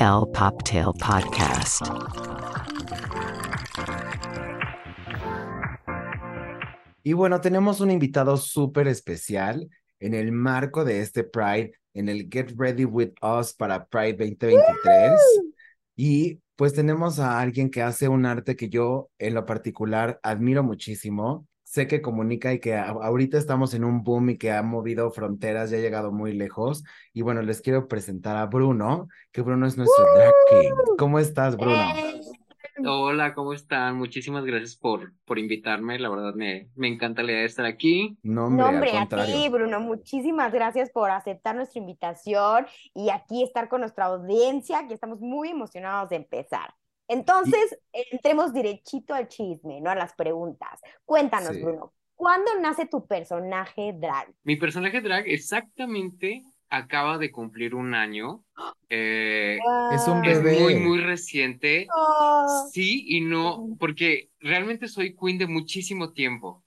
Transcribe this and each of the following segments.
El Poptail Podcast. Y bueno, tenemos un invitado súper especial en el marco de este Pride, en el Get Ready With Us para Pride 2023. Y pues tenemos a alguien que hace un arte que yo en lo particular admiro muchísimo. Sé que comunica y que ahorita estamos en un boom y que ha movido fronteras y ha llegado muy lejos. Y bueno, les quiero presentar a Bruno, que Bruno es nuestro drag king. ¿Cómo estás, Bruno? Hola, ¿cómo están? Muchísimas gracias por, por invitarme. La verdad me, me encanta la idea de estar aquí. No, hombre, No, al hombre, a contrario. ti, Bruno, muchísimas gracias por aceptar nuestra invitación y aquí estar con nuestra audiencia, que estamos muy emocionados de empezar. Entonces, entremos derechito al chisme, ¿no? A las preguntas. Cuéntanos, Sí. Bruno, ¿cuándo nace tu personaje drag? Mi personaje drag exactamente acaba de cumplir un año. Eh, Es un es bebé. muy, muy reciente. Ah. Sí y no, porque realmente soy queen de muchísimo tiempo,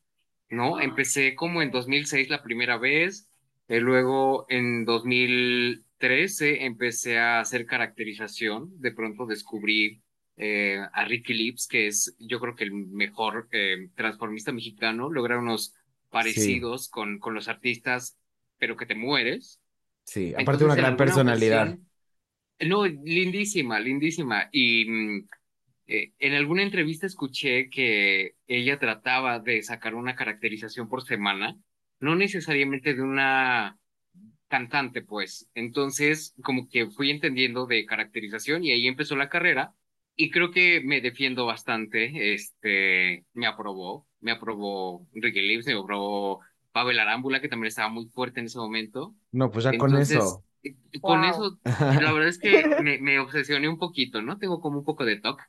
¿no? Empecé como en 2006 la primera vez, eh, luego en 2013 empecé a hacer caracterización, de pronto descubrí eh, a Ricky Lips, que es yo creo que el mejor eh, transformista mexicano, logra unos parecidos con, con los artistas, pero que te mueres. Sí, aparte una Entonces, en gran personalidad. ocasión- no, lindísima, lindísima. Y mm, eh, en alguna entrevista escuché que ella trataba de sacar una caracterización por semana, no necesariamente de una cantante, pues. Entonces, como que fui entendiendo de caracterización y ahí empezó la carrera. Y creo que me defiendo bastante. Este, me aprobó, me aprobó Ricky Lips, me aprobó Pavel Arámbula, que también estaba muy fuerte en ese momento. No, pues ya con Entonces, eso. eh, con Wow. eso, la verdad es que me, me obsesioné un poquito, ¿no? Tengo como un poco de TOC.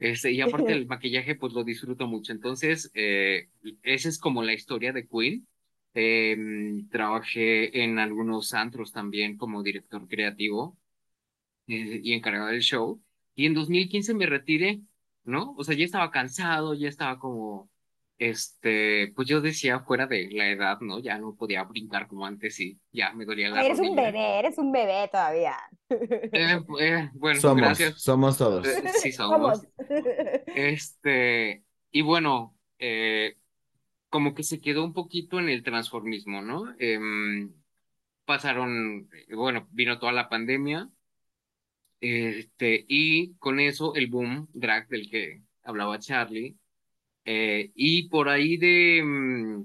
Este, y aparte el maquillaje, pues lo disfruto mucho. Entonces, eh, esa es como la historia de Queen. Em, trabajé en algunos antros también como director creativo eh, y encargado del show. Y en 2015 me retiré, ¿no? O sea, ya estaba cansado, ya estaba como, este, pues yo decía fuera de la edad, ¿no? Ya no podía brincar como antes y ya me dolía la Eres un rodilla. bebé, eres un bebé todavía. Eh, eh, bueno, Somos, gracias. somos todos. Eh, Sí somos. Somos. Este, y bueno, eh, como que se quedó un poquito en el transformismo, ¿no? Em, pasaron, eh, bueno, vino toda la pandemia, este, y con eso el boom drag del que hablaba Charlie, eh, y por ahí de mm,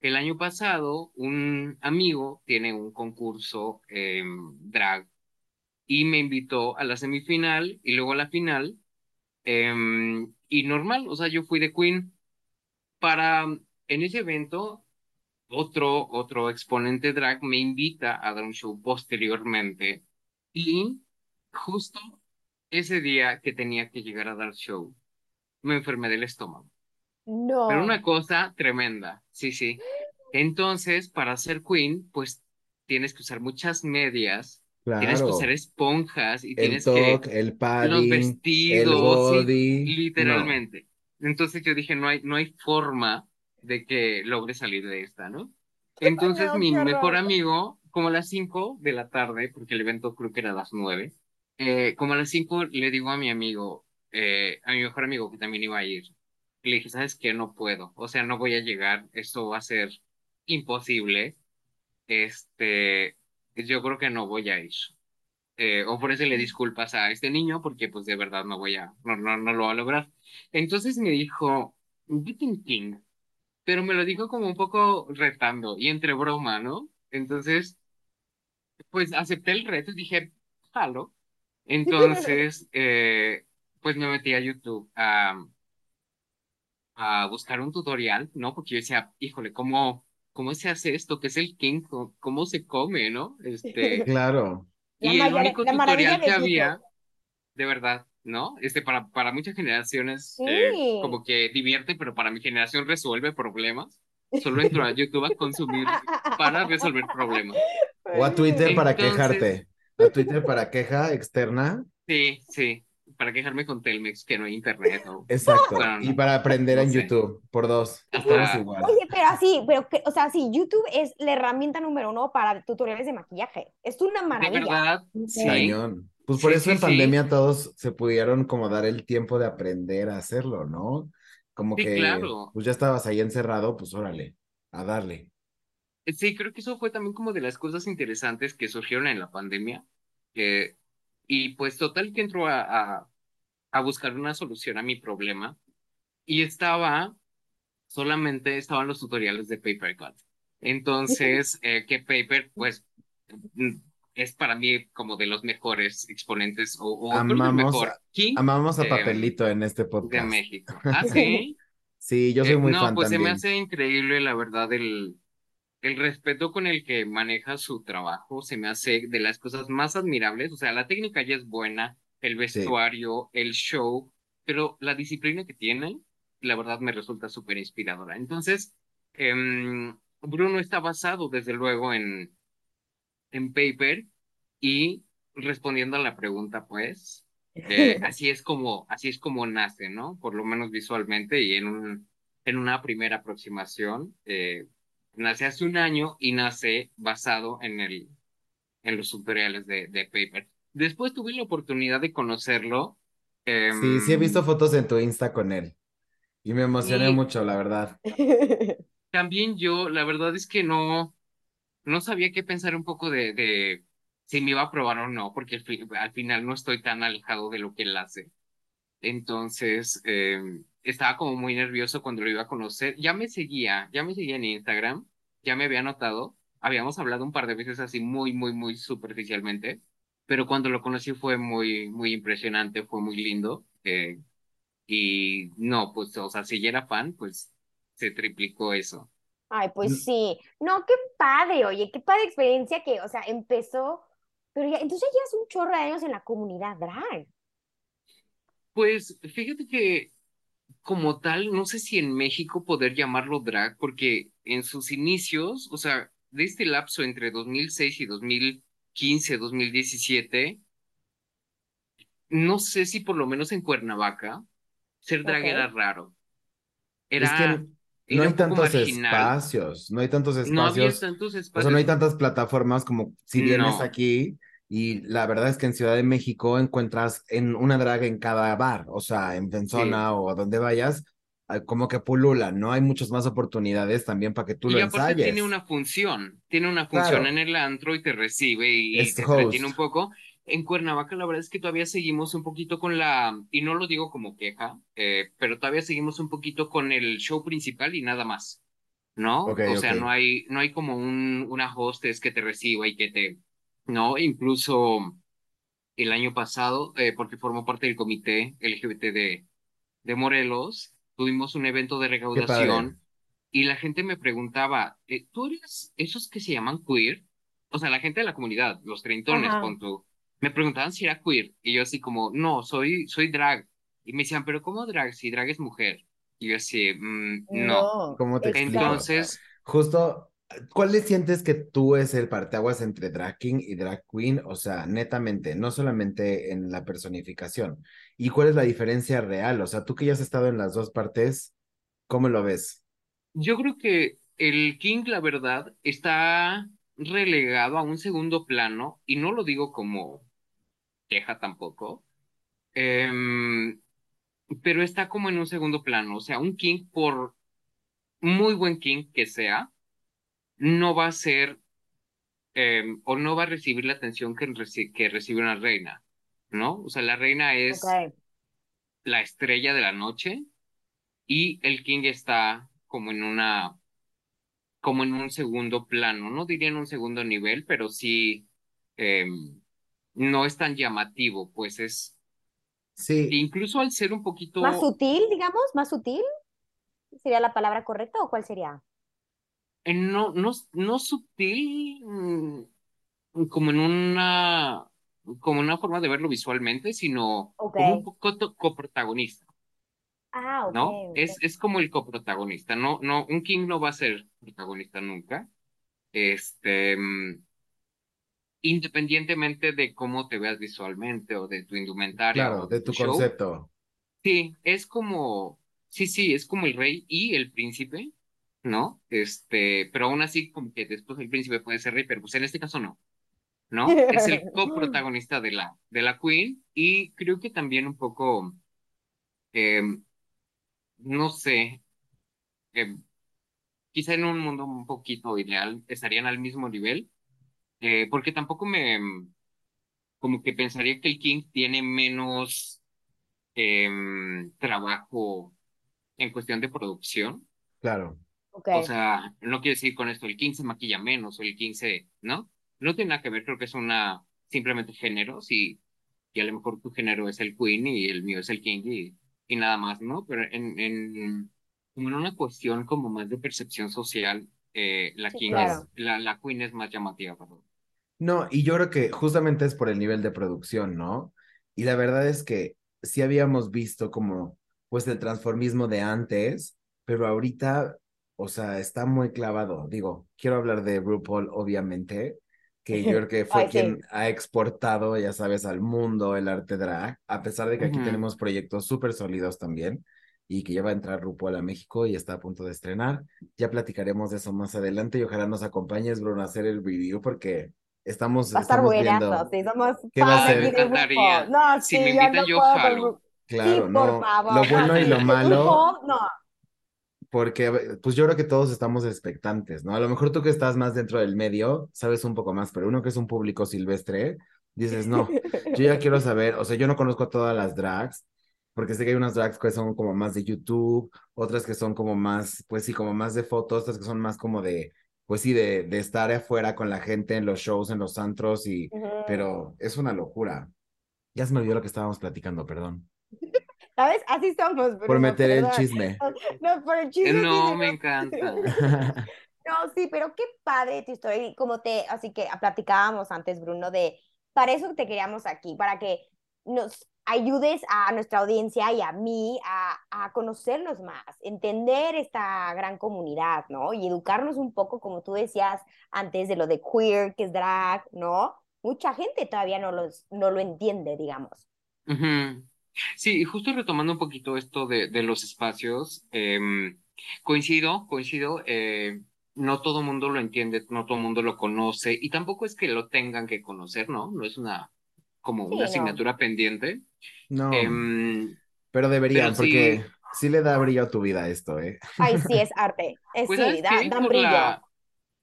el año pasado, un amigo tiene un concurso em, drag y me invitó a la semifinal y luego a la final. em, y normal, o sea, yo fui de Queen para en ese evento. Otro, otro exponente drag me invita a dar un show posteriormente y justo ese día que tenía que llegar a dar show, me enfermé del estómago. No. Pero una cosa tremenda, sí, sí. Entonces, para ser queen, pues tienes que usar muchas medias, tienes que Claro. usar esponjas y El tienes que top, el los padding, el vestidos, sí, body. literalmente. Entonces yo dije, no hay, no hay forma de que logre salir de esta, ¿no? Entonces feo, mi mejor amigo, como a las 5 de la tarde, porque el evento creo que era a las 9, eh, como a las 5 le digo a mi amigo, eh, a mi mejor amigo que también iba a ir, le dije, ¿sabes qué? No puedo, o sea, no voy a llegar, esto va a ser imposible, este, yo creo que no voy a ir. Eh, ofrécele disculpas a este niño porque pues de verdad no voy a, no, no, no lo va a lograr. Entonces me dijo, "You think King", pero me lo dijo como un poco retando y entre broma, ¿no? Entonces, pues acepté el reto y dije, jalo. Entonces, eh, pues me metí a YouTube a, a buscar un tutorial, ¿no? Porque yo decía, híjole, ¿cómo, cómo se hace esto? ¿Qué es el King? ¿Cómo, cómo se come, no? Este, Claro. La y el maya- único la tutorial que había, de verdad, ¿no? Este, para, para muchas generaciones, eh, Sí. como que divierte, pero para mi generación resuelve problemas. Solo entro a YouTube a consumir para resolver problemas. O a Twitter para Entonces- quejarte. A Twitter para queja externa. Sí, sí, para quejarme con Telmex que no hay internet. o- Exacto. Bueno, Y no. para aprender No en sé. YouTube. Por dos. Estamos igual. Oye, pero así, pero que, o sea, sí, YouTube es la herramienta número uno para tutoriales de maquillaje. Es una De maravilla. verdad, sí. Cañón. Pues por Sí, eso sí, en sí. pandemia todos se pudieron como dar el tiempo de aprender a hacerlo, ¿no? Como Sí, que claro. pues ya estabas ahí encerrado, pues órale, a darle. Sí, creo que eso fue también como de las cosas interesantes que surgieron en la pandemia. que- y pues total que entró a, a, a buscar una solución a mi problema. Y estaba, solamente estaban los tutoriales de PaperCut. Entonces, eh, que Paper, pues, es para mí como de los mejores exponentes, o, o Amamos, mejor King amamos a eh, Papelito en este de podcast. México. Ah, sí. Sí, yo soy Eh, muy no, fan pues se me también. hace increíble, la verdad, el, el respeto con el que maneja su trabajo. Se me hace de las cosas más admirables. O sea, la técnica ya es buena, el Sí. vestuario, el show, pero la disciplina que tiene, la verdad, me resulta súper inspiradora. Entonces, em, Bruno está basado, desde luego, en, en Paper y respondiendo a la pregunta, pues. Eh, así es como, así es como nace, ¿no? Por lo menos visualmente y en un, en una primera aproximación. eh, nace hace un año y nace basado en el, en los tutoriales de, de Paper. Después tuve la oportunidad de conocerlo. Sí, sí he visto em, fotos en tu Insta con él y me emocioné y mucho, la verdad. también yo, la verdad es que no, no sabía qué pensar un poco de, de si me iba a probar o no, porque al, fi- al final no estoy tan alejado de lo que él hace. Entonces, eh, estaba como muy nervioso cuando lo iba a conocer. Ya me seguía, ya me seguía en Instagram, ya me había notado. Habíamos hablado un par de veces así muy, muy, muy superficialmente, pero cuando lo conocí fue muy, muy impresionante, fue muy lindo. eh, y no, pues, o sea, si ya era fan, pues se triplicó eso. Ay, pues sí. No, qué padre, oye, qué padre experiencia que, o sea, empezó, pero ya, entonces ya llevas un chorro de años en la comunidad drag. Pues fíjate que como tal, no sé si en México poder llamarlo drag, porque en sus inicios, o sea, de este lapso entre 2006 y 2015, 2017, no sé si por lo menos en Cuernavaca, ser drag era raro. Es que no hay tantos marginal. espacios, no hay tantos No había espacios, tantos o sea, no hay espacios. tantas plataformas como si vienes No. aquí y la verdad es que en Ciudad de México encuentras en una drag en cada bar, o sea, en Sí. Fensona o a donde vayas, ah, como que pululan, ¿no? Hay muchas más oportunidades también para que tú lo Y tiene ensayes. una función, tiene una función Claro, en el antro y te recibe y, y te entretiene un poco. En Cuernavaca la verdad es que todavía seguimos un poquito con la, y no lo digo como queja, eh, pero todavía seguimos un poquito con el show principal y nada más, ¿no? O sea, no hay, no hay como un, una hostess que te reciba y que te, ¿no? Incluso el año pasado, eh, porque formó parte del comité LGBT de, de Morelos, tuvimos un evento de recaudación y la gente me preguntaba, eh, ¿tú eres esos que se llaman queer? O sea, la gente de la comunidad, los treintones, pon tú. Me preguntaban si era queer. Y yo así como, no, soy, soy drag. Y me decían, ¿pero cómo drag? Si drag es mujer. Y yo así, "Mm, no. No, ¿Cómo te. Entonces, Justo, ¿cuál le sientes que tú es el parteaguas entre drag king y drag queen? O sea, netamente, no solamente en la personificación. ¿Y cuál es la diferencia real? O sea, tú que ya has estado en las dos partes, ¿cómo lo ves? yo creo que el King, la verdad, está relegado a un segundo plano. Y no lo digo como queja tampoco. em, pero está como en un segundo plano. O sea, un King, por muy buen King que sea, no va a ser em, o no va a recibir la atención que, reci- que recibe una reina, ¿no? O sea, la reina es la estrella de la noche y el King está como en una, como en un segundo plano. No diría en un segundo nivel, pero sí em, no es tan llamativo, pues es, Sí, incluso al ser un ¿Más poquito sutil, digamos? ¿Más sutil? ¿Sería la palabra correcta o cuál sería? No, no, no sutil, mm, como en una, como una forma de verlo visualmente, sino como un poco coprotagonista, Ah, ok, ¿no? Es, es como el coprotagonista, no, no, un King no va a ser protagonista nunca, este, mm, independientemente de cómo te veas visualmente o de tu indumentaria claro, de tu tu show, concepto. sí, es como, sí, sí, es como el rey y el príncipe, ¿no? Este, pero aún así como que después el príncipe puede ser rey, pero pues en este caso no. ¿no? Es el coprotagonista de la, de la Queen y creo que también un poco, em, no sé, em, quizá en un mundo un poquito ideal estarían al mismo nivel, eh, porque tampoco me, como que pensaría que el King tiene menos em, trabajo en cuestión de producción. Claro. O sea, no quiero decir con esto el King se maquilla menos o el King se, ¿no? No tiene nada que ver, creo que es una simplemente géneros y, y a lo mejor tu género es el Queen y el mío es el King y, y nada más, ¿no? Pero en, en, como en una cuestión como más de percepción social, eh, la Sí, King claro. es, la, la Queen es más llamativa, perdón. No, y yo creo que justamente es por el nivel de producción, ¿no? Y la verdad es que sí habíamos visto como, pues, el transformismo de antes, pero ahorita, o sea, está muy clavado. Digo, quiero hablar de RuPaul, obviamente, que yo creo que fue Ay, sí. quien ha exportado, ya sabes, al mundo el arte drag, a pesar de que aquí Ujú. tenemos proyectos súper sólidos también, y que ya va a entrar RuPaul a México y está a punto de estrenar. Ya platicaremos de eso más adelante y ojalá nos acompañes, Bruno, a hacer el review porque estamos, Va a estar estamos viendo. sí, somos ¿Qué va a ser? aquí. No, Si sí, me invitan, no yo puedo con jalo. Claro, Sí, no, por favor. lo bueno y lo malo, RuPaul, no. Porque pues yo creo que todos estamos expectantes, ¿no? A lo mejor tú que estás más dentro del medio, sabes un poco más, pero uno que es un público silvestre, dices, no, yo ya quiero saber, o sea, yo no conozco a todas las drags, porque sé que hay unas drags que son como más de YouTube, otras que son como más, pues sí, como más de fotos, otras que son más como de, pues sí, de, de estar afuera con la gente en los shows, en los antros, y, pero es una locura. Ya se me olvidó lo que estábamos platicando, perdón. ¿Sabes? Así somos, Por meter el chisme. No, por el chisme. No, sí, me no. encanta. No, sí, pero qué padre tu historia. Y como te, así que platicábamos antes, Bruno, de para eso te queríamos aquí, para que nos ayudes a nuestra audiencia y a mí a, a conocernos más, entender esta gran comunidad, ¿no? Y educarnos un poco, como tú decías antes, de lo de queer, que es drag, ¿no? Mucha gente todavía no, los, no lo entiende, digamos. Ujú. Sí, y justo retomando un poquito esto de, de los espacios, em, coincido, coincido, eh, no todo mundo lo entiende, no todo mundo lo conoce, y tampoco es que lo tengan que conocer, ¿no? No es una, como Sí, una no. asignatura pendiente. No, Em, pero deberían, pero porque sí. sí le da brillo a tu vida esto, ¿eh? Ay, sí, es arte. Es, Pues, sí, ¿sabes da, brillo. la,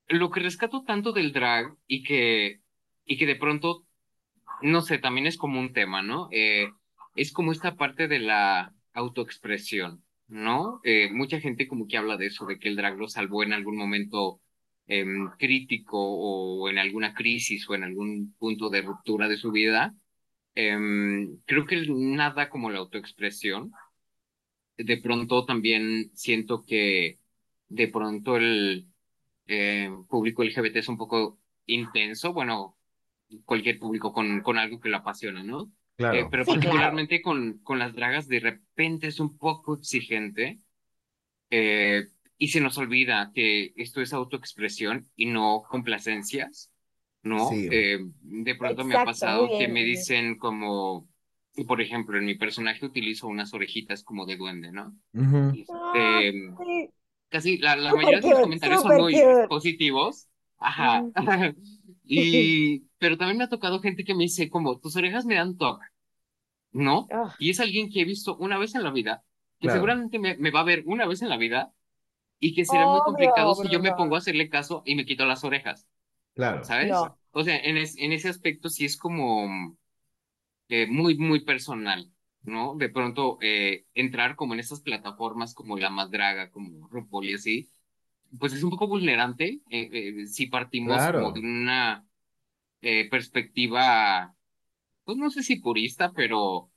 lo que rescato tanto del drag y que, y que de pronto, no sé, también es como un tema, ¿no? Eh, es como esta parte de la autoexpresión, ¿no? Eh, mucha gente como que habla de eso, de que el drag lo salvó en algún momento em, crítico o en alguna crisis o en algún punto de ruptura de su vida. Em, creo que nada como la autoexpresión. De pronto también siento que de pronto el eh, público LGBT es un poco intenso, bueno, cualquier público con, con algo que lo apasiona, ¿no? Eh, Claro. pero Sí, claro. particularmente con, con las dragas de repente es un poco exigente eh, y se nos olvida que esto es autoexpresión y no complacencias, ¿no? Sí. Eh, de pronto me ha pasado que me dicen como, por ejemplo, en mi personaje utilizo unas orejitas como de duende, ¿no? Y, Ah, sí. casi la, la mayoría de los comentarios son muy cute. positivos. Ajá. Y, pero también me ha tocado gente que me dice como, tus orejas me dan toque, ¿no? Ah, Y es alguien que he visto una vez en la vida, que Claro. seguramente me, me va a ver una vez en la vida y que será muy complicado obvio, si yo me pongo a hacerle caso y me quito las orejas, Claro. ¿sabes? No. O sea, en, es- en ese aspecto sí es como eh, muy, muy personal, ¿no? De pronto eh, entrar como en esas plataformas como La Más Draga, como RuPaul y así, pues es un poco vulnerante eh, eh, si partimos Claro. como de una eh, perspectiva, pues no sé si purista, pero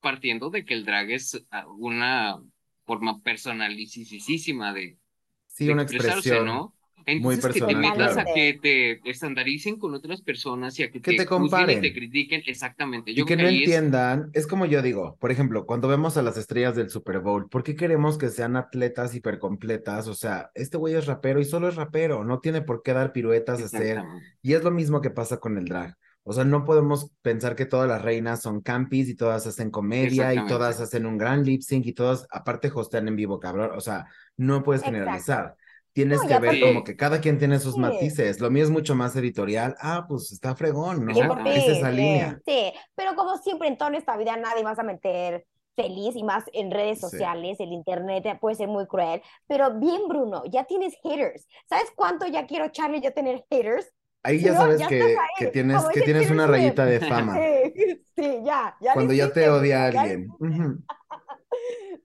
partiendo de que el drag es ah, una forma personalicísima de, Sí, de una expresarse, expresión ¿no? Muy Entonces que te personal, metas claro. a que te estandaricen con otras personas y a que, Que te y comparen. te critiquen, exactamente. Y Yo que creo no que ahí es entiendan, es como yo digo, por ejemplo, cuando vemos a las estrellas del Super Bowl, ¿por qué queremos que sean atletas hipercompletas? O sea, este güey es rapero y solo es rapero, no tiene por qué dar piruetas, hacer. Y es lo mismo que pasa con el drag. O sea, no podemos pensar que todas las reinas son campis y todas hacen comedia y todas hacen un gran lip sync y todas aparte hostean en vivo, cabrón. O sea, no puedes Exacto. generalizar. Tienes No, que ver como que cada quien tiene sus Sí. matices. Lo mío es mucho más editorial. Ah, pues está fregón, ¿no? Exacto. Es esa Sí, línea. Sí, pero como siempre en toda esta vida nadie vas a meter feliz y más en redes Sí. sociales, el internet puede ser muy cruel, pero bien Bruno, ya tienes haters. ¿Sabes cuánto ya quiero Charlie yo tener haters? Ahí ya no, sabes ya que, que tienes, que tienes una rayita de fama. Sí, sí, ya, ya Cuando ya te odia ya alguien.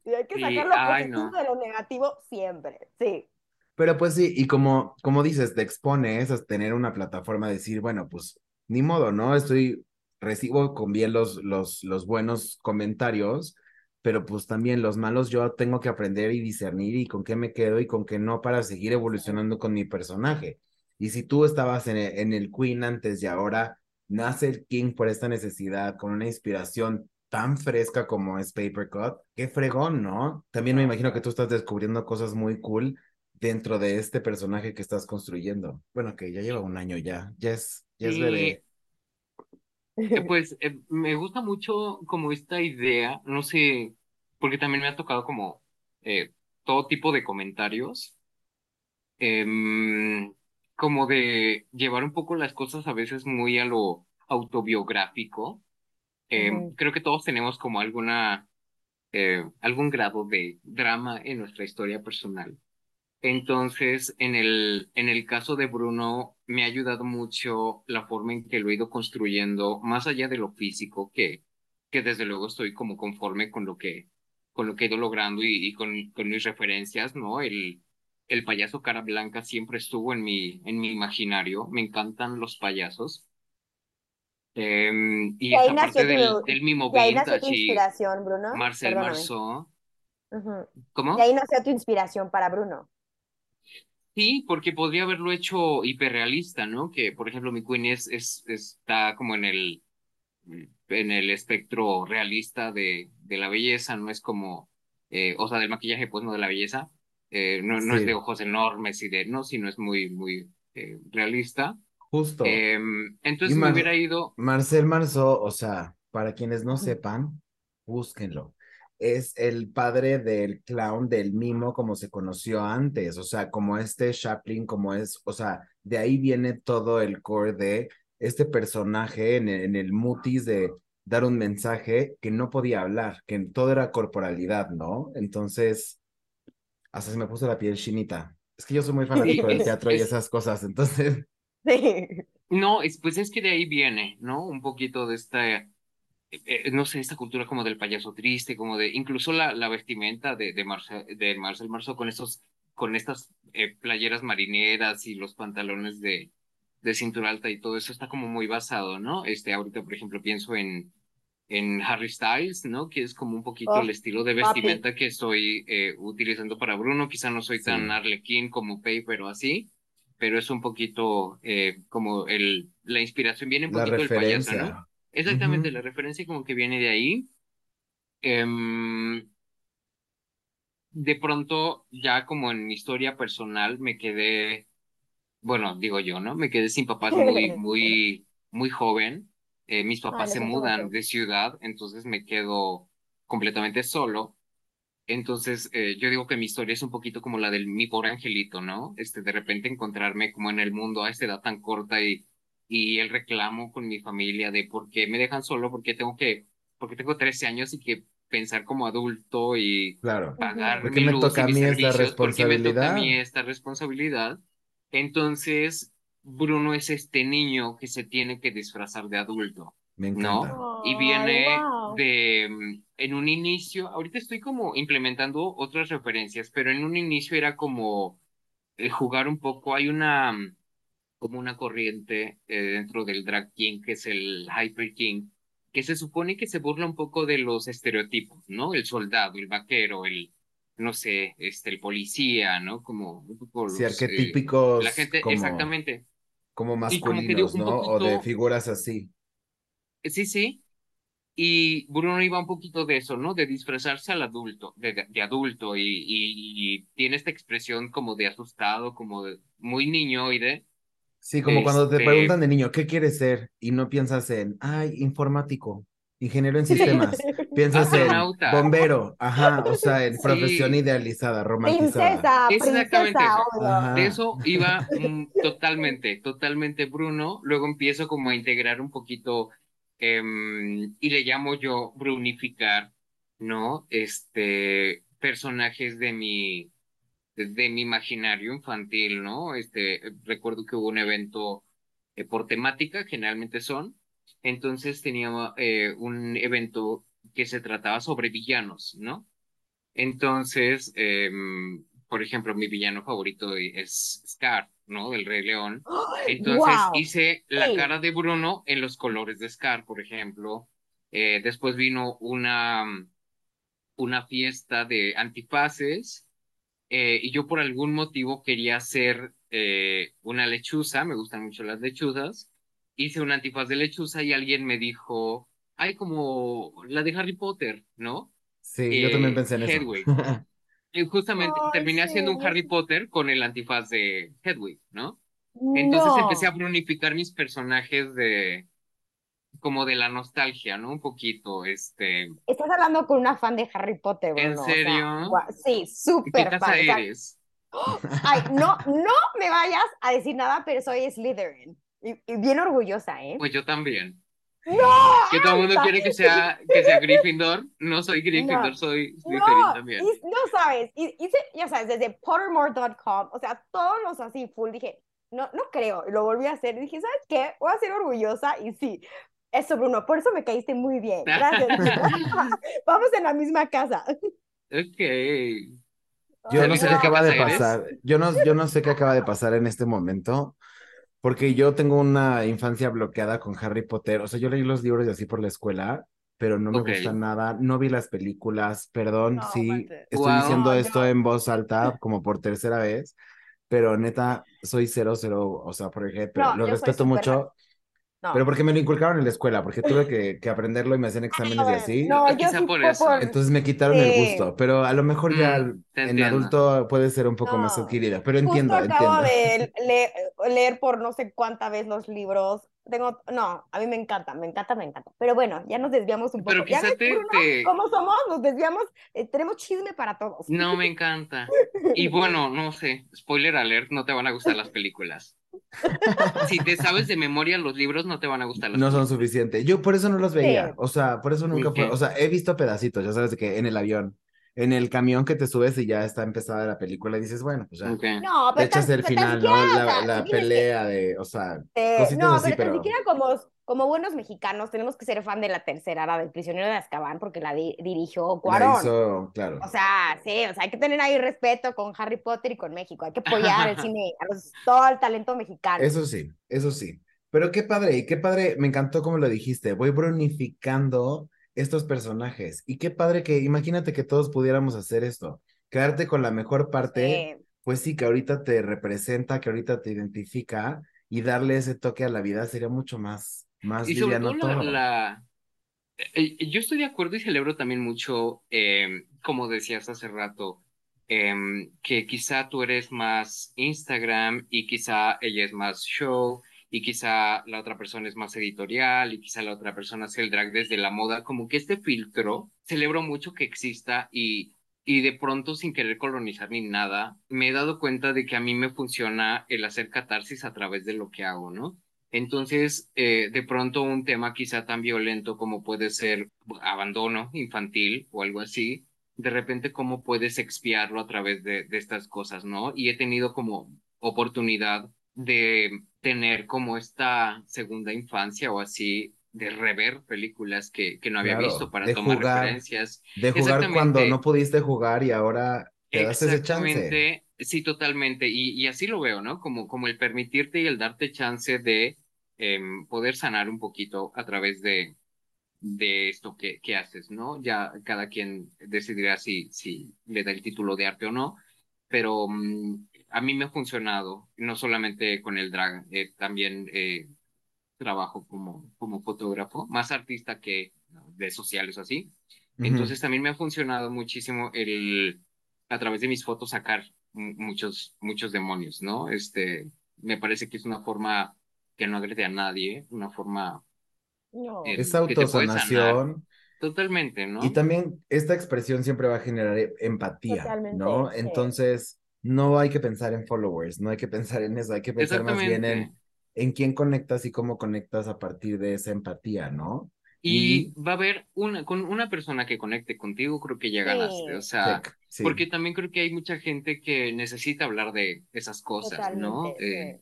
Sí, hay que Sí, sacar lo positivo no. de lo negativo siempre, sí. Pero pues sí, y como, como dices, te expones a tener una plataforma, decir, bueno, pues ni modo, ¿no? Estoy, recibo con bien los, los, los buenos comentarios, pero pues también los malos yo tengo que aprender y discernir y con qué me quedo y con qué no para seguir evolucionando con mi personaje. Y si tú estabas en el, en el Queen antes y ahora nace el King por esta necesidad, con una inspiración tan fresca como es Paper Cut, qué fregón, ¿no? También me imagino que tú estás descubriendo cosas muy cool dentro de este personaje que estás construyendo. Bueno, que ya lleva un año ya, ya es, ya es bebé. eh, pues eh, me gusta mucho como esta idea, no sé, porque también me ha tocado como eh, todo tipo de comentarios, em, como de llevar un poco las cosas a veces muy a lo autobiográfico. Em, creo que todos tenemos como alguna, eh, algún grado de drama en nuestra historia personal. Entonces, en el, en el caso de Bruno, me ha ayudado mucho la forma en que lo he ido construyendo, más allá de lo físico, que, que desde luego estoy como conforme con lo que, con lo que he ido logrando y, y con, con mis referencias, ¿no? El, el payaso cara blanca siempre estuvo en mi, en mi imaginario. Me encantan los payasos. Em, y Y ahí esa parte del, tu, del mimo y ahí nació tu inspiración, Bruno. Marcel Perdóname. Marceau. ¿Cómo? Y ahí nació tu inspiración para Bruno. Sí, porque podría haberlo hecho hiperrealista, ¿no? Que, por ejemplo, mi Queen es, es, está como en el, en el espectro realista de, de la belleza, no es como, eh, o sea, del maquillaje, pues no de la belleza, eh, no, no es de ojos enormes y de, no, sino es muy, muy eh, realista. Justo. Em, entonces Y me hubiera ido, Marcel Marceau, o sea, para quienes no sepan, búsquenlo. Es el padre del clown del mimo como se conoció antes, o sea, como este Chaplin, como es, o sea, de ahí viene todo el core de este personaje en el, en el mutis de dar un mensaje que no podía hablar, que todo era corporalidad, ¿no? Entonces, hasta se me puso la piel chinita. Es que yo soy muy fanático del teatro y es- esas cosas, entonces, Sí. no, es, pues es que de ahí viene, ¿no? Un poquito de esta, eh, no sé, esta cultura como del payaso triste, como de, incluso la, la vestimenta de, de, Marce- de Marcel Marceau con estos, con estas eh, playeras marineras y los pantalones de, de cintura alta y todo eso está como muy basado, ¿no? Este, ahorita, por ejemplo, pienso en, en Harry Styles, ¿no? Que es como un poquito Oh, el estilo de papi. vestimenta que estoy eh, utilizando para Bruno. Quizá no soy tan Sí. arlequín como Paper o así, pero es un poquito eh, como el, la inspiración viene un la poquito del payaso, ¿no? Exactamente, la referencia como que viene de ahí. Em, de pronto, ya como en mi historia personal, me quedé, bueno, digo yo, ¿no? Me quedé sin papás muy, muy, muy joven. Eh, mis Ay, papás se mudan de ciudad, entonces me quedo completamente solo. Entonces, eh, yo digo que mi historia es un poquito como la del mi pobre angelito, ¿no? Este, de repente encontrarme como en el mundo a esta edad tan corta y, y el reclamo con mi familia de por qué me dejan solo, por qué tengo que, porque tengo 13 años y que pensar como adulto y Claro. pagar ¿Por qué mi me luz toca y a mis mí esta servicios, ¿por qué me toca a mí responsabilidad? esta responsabilidad? Entonces, Bruno es este niño que se tiene que disfrazar de adulto. Me ¿no? encanta. Y Ay, viene wow. de, mm, en un inicio, ahorita estoy como implementando otras referencias, pero en un inicio era como eh, jugar un poco, hay una, mm, como una corriente eh, dentro del drag king, que es el hyper king, que se supone que se burla un poco de los estereotipos, ¿no? El soldado, el vaquero, el, no sé, este, el policía, ¿no? Como un poco Sí, los, eh, arquetípicos la gente, como, exactamente. como como masculinos, un ¿no? O de figuras así. sí, sí, Y Bruno iba un poquito de eso, ¿no? De disfrazarse al adulto, de, de- de adulto, y, y, y tiene esta expresión como de asustado, como de muy niñoide. Sí, como cuando te Este, preguntan de niño, ¿qué quieres ser? Y no piensas en, ay, informático. ingeniero en sistemas. Piensas en Astronauta. bombero, ajá, o sea, en Sí. profesión idealizada, romantizada. Princesa, Exactamente princesa. De eso iba mm, totalmente, totalmente Bruno. Luego empiezo como a integrar un poquito em, y le llamo yo brunificar, ¿no? Este, personajes de mi, de, mi imaginario infantil, ¿no? Este, recuerdo que hubo un evento eh, por temática, generalmente son. Entonces tenía eh, un evento que se trataba sobre villanos, ¿no? Entonces, em, por ejemplo, mi villano favorito es Scar, ¿no? Del Rey León. Entonces hice la Ey. cara de Bruno en los colores de Scar, por ejemplo. Eh, después vino una, una fiesta de antifaces eh, y yo por algún motivo quería hacer eh, una lechuza, me gustan mucho las lechuzas. Hice un antifaz de lechuza y alguien me dijo, ay, como la de Harry Potter, ¿no? Sí, yo también eh, pensé en eso. Y justamente terminé haciendo un. Harry Potter con el antifaz de Hedwig, ¿no? Entonces No. empecé a brunificar mis personajes de como de la nostalgia, ¿no? Un poquito, este, Estás hablando con una fan de Harry Potter, ¿En Bruno. o sea, serio? sí, ¿qué súper casa fan. o sea, eres? ay, no, no me vayas a decir nada, pero soy Slytherin. Y, y bien orgullosa, ¿eh? Pues yo también. ¡No! Que todo el mundo quiere que sea, que sea Gryffindor. No soy Gryffindor, No. soy Slytherin No, también. y- no sabes, y- hice, ya sabes, desde Pottermore.com, o sea, todos los así full, dije, no, no creo, y lo volví a hacer, y dije, ¿sabes qué? Voy a ser orgullosa, y sí, eso, Bruno, por eso me caíste muy bien, gracias. Vamos en la misma casa. Ok. Yo no ¿Sabes sé qué acaba de pasar. Yo no, yo no sé qué acaba de pasar en este momento, porque yo tengo una infancia bloqueada con Harry Potter. O sea, yo leí los libros y así por la escuela, pero no me Ok. gusta nada. No vi las películas, perdón, No, sí, estoy Wow. diciendo No, esto en voz alta como por tercera vez, pero neta, soy cero, cero, o sea, por ejemplo, No, lo respeto mucho, No. pero porque me lo inculcaron en la escuela, porque tuve que, que aprenderlo y me hacían exámenes y así. no, yo sí por eso. por- Entonces me quitaron el gusto, pero a lo mejor ya Mm, en adulto puede ser un poco más adquirida, pero Justo entiendo, acabo entiendo. de le- leer por no sé cuánta vez los libros. Tengo, no, a mí me encanta, me encanta, me encanta. Pero bueno, ya nos desviamos un poco. Pero ¿Ya quizá te, Bruno, te- cómo somos? Nos desviamos, eh, tenemos chisme para todos. No, me encanta. Y bueno, no sé, spoiler alert, no te van a gustar las películas. Si te sabes de memoria los libros, no te van a gustar las No son suficientes. Yo por eso no los veía, Sí. o sea, por eso nunca fue, o sea, he visto pedacitos, ya sabes de que en el avión, en el camión que te subes y ya está empezada la película y dices, bueno, pues ya, Ok. No, te pero echas tan- el pero final, ¿no? siquiera, o La, sea, la tienes que- pelea de, o sea, eh, cositas no, así, pero pero siquiera como, como buenos mexicanos tenemos que ser fan de la tercera, la del prisionero de Azkaban, porque la di- dirigió la Cuarón. hizo, claro. O sea, sí, o sea, hay que tener ahí respeto con Harry Potter y con México. Hay que apoyar el cine, a los- todo el talento mexicano. Eso sí, eso sí. Pero qué padre, y qué padre, me encantó como lo dijiste, voy bronificando estos personajes. Y qué padre que, imagínate que todos pudiéramos hacer esto, quedarte con la mejor parte, Sí. pues sí, que ahorita te representa, que ahorita te identifica y darle ese toque a la vida sería mucho más, más Y sobre todo la, la- eh, yo estoy de acuerdo y celebro también mucho, eh, como decías hace rato, em, que quizá tú eres más Instagram y quizá ella es más show y quizá la otra persona es más editorial y quizá la otra persona hace el drag desde la moda, como que este filtro celebro mucho que exista y, y de pronto sin querer colonizar ni nada, me he dado cuenta de que a mí me funciona el hacer catarsis a través de lo que hago, ¿no? Entonces, eh, de pronto un tema quizá tan violento como puede ser abandono infantil o algo así, de repente cómo puedes expiarlo a través de, de estas cosas, ¿no? Y he tenido como oportunidad de tener como esta segunda infancia o así, de rever películas que, que no había Claro, visto para de tomar jugar, referencias. De jugar cuando no pudiste jugar y ahora te das ese chance. Sí, totalmente. Y, y así lo veo, ¿no? Como, como el permitirte y el darte chance de em, poder sanar un poquito a través de, de esto que, que haces, ¿no? Ya cada quien decidirá si, si le da el título de arte o no, pero mm, a mí me ha funcionado, no solamente con el drag, eh, también eh, trabajo como, como fotógrafo, más artista que de sociales o así. Ujú. Entonces también me ha funcionado muchísimo el a través de mis fotos sacar mu- muchos muchos demonios, ¿no? Este me parece que es una forma que no agrede a nadie, una forma No. Eh, sanar. autosanación. Totalmente, ¿no? Y también esta expresión siempre va a generar empatía, Totalmente, ¿no? sí. Entonces, no hay que pensar en followers, no hay que pensar en eso, hay que pensar más bien en, en quién conectas y cómo conectas a partir de esa empatía, ¿no? Y va a haber una, con una persona que conecte contigo, creo que ya ganaste. O Sí. sea, Check, sí. porque también creo que hay mucha gente que necesita hablar de esas cosas, ¿no? Eh,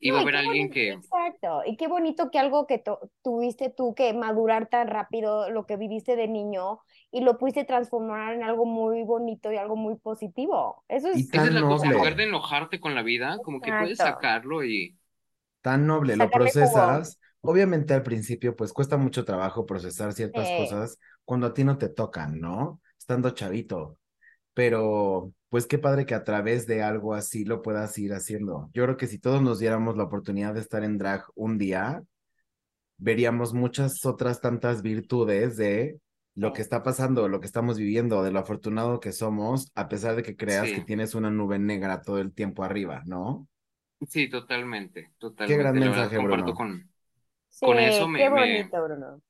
y No, va a haber alguien bonito, que, Exacto, y qué bonito que algo que tuviste tú que madurar tan rápido, lo que viviste de niño, y lo pudiste transformar en algo muy bonito y algo muy positivo. Eso Y es, esa es tan la cosa, en noble. lugar de enojarte con la vida, como que puedes Exacto. sacarlo y tan noble, lo Sacarle jugo. procesas. Obviamente al principio, pues cuesta mucho trabajo procesar ciertas Sí. cosas cuando a ti no te tocan, ¿no? Estando chavito. Pero, pues qué padre que a través de algo así lo puedas ir haciendo. Yo creo que si todos nos diéramos la oportunidad de estar en drag un día, veríamos muchas otras tantas virtudes de lo que está pasando, lo que estamos viviendo, de lo afortunado que somos, a pesar de que creas Sí. que tienes una nube negra todo el tiempo arriba, ¿no? sí, totalmente, Qué totalmente. gran La verdad, mensaje, comparto Bruno. con, sí, con eso me, qué me- bonito, Bruno.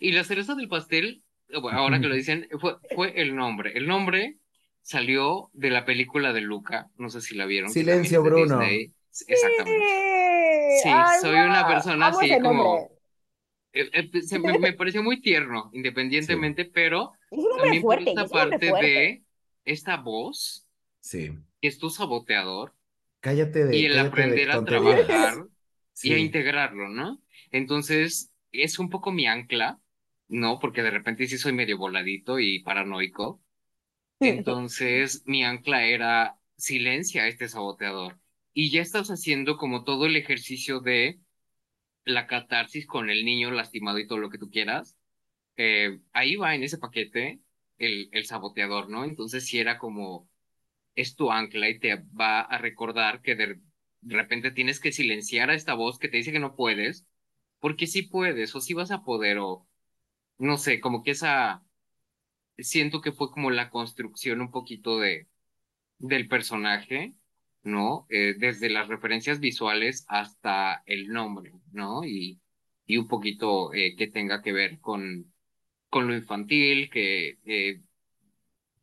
Y la cereza del pastel, bueno, ahora que lo dicen, fue, fue el nombre. El nombre salió de la película de Luca, no sé si la vieron. Silencio, Bruno. Disney. Exactamente. Sí, Sí, ay, soy una persona así como- nombre. Eh, eh, se me, me pareció muy tierno, independientemente, pero Es un nombre también fuerte, esta es un nombre parte fuerte. de esta voz, Sí. que es tu saboteador, Cállate de, y el cállate de aprender a trabajar y a Sí, integrarlo, ¿no? Entonces, es un poco mi ancla, ¿no? Porque de repente sí soy medio voladito y paranoico. Entonces, mi ancla era silencia a este saboteador. Y ya estás haciendo como todo el ejercicio de la catarsis con el niño lastimado y todo lo que tú quieras. Eh, ahí va en ese paquete el, el saboteador, ¿no? Entonces, sí era como, es tu ancla y te va a recordar que de de repente tienes que silenciar a esta voz que te dice que no puedes, porque sí puedes, o sí vas a poder, o no sé, como que esa, siento que fue como la construcción un poquito de, del personaje, ¿no? Eh, desde las referencias visuales hasta el nombre, ¿no? Y, y un poquito eh, que tenga que ver con, con lo infantil, que eh,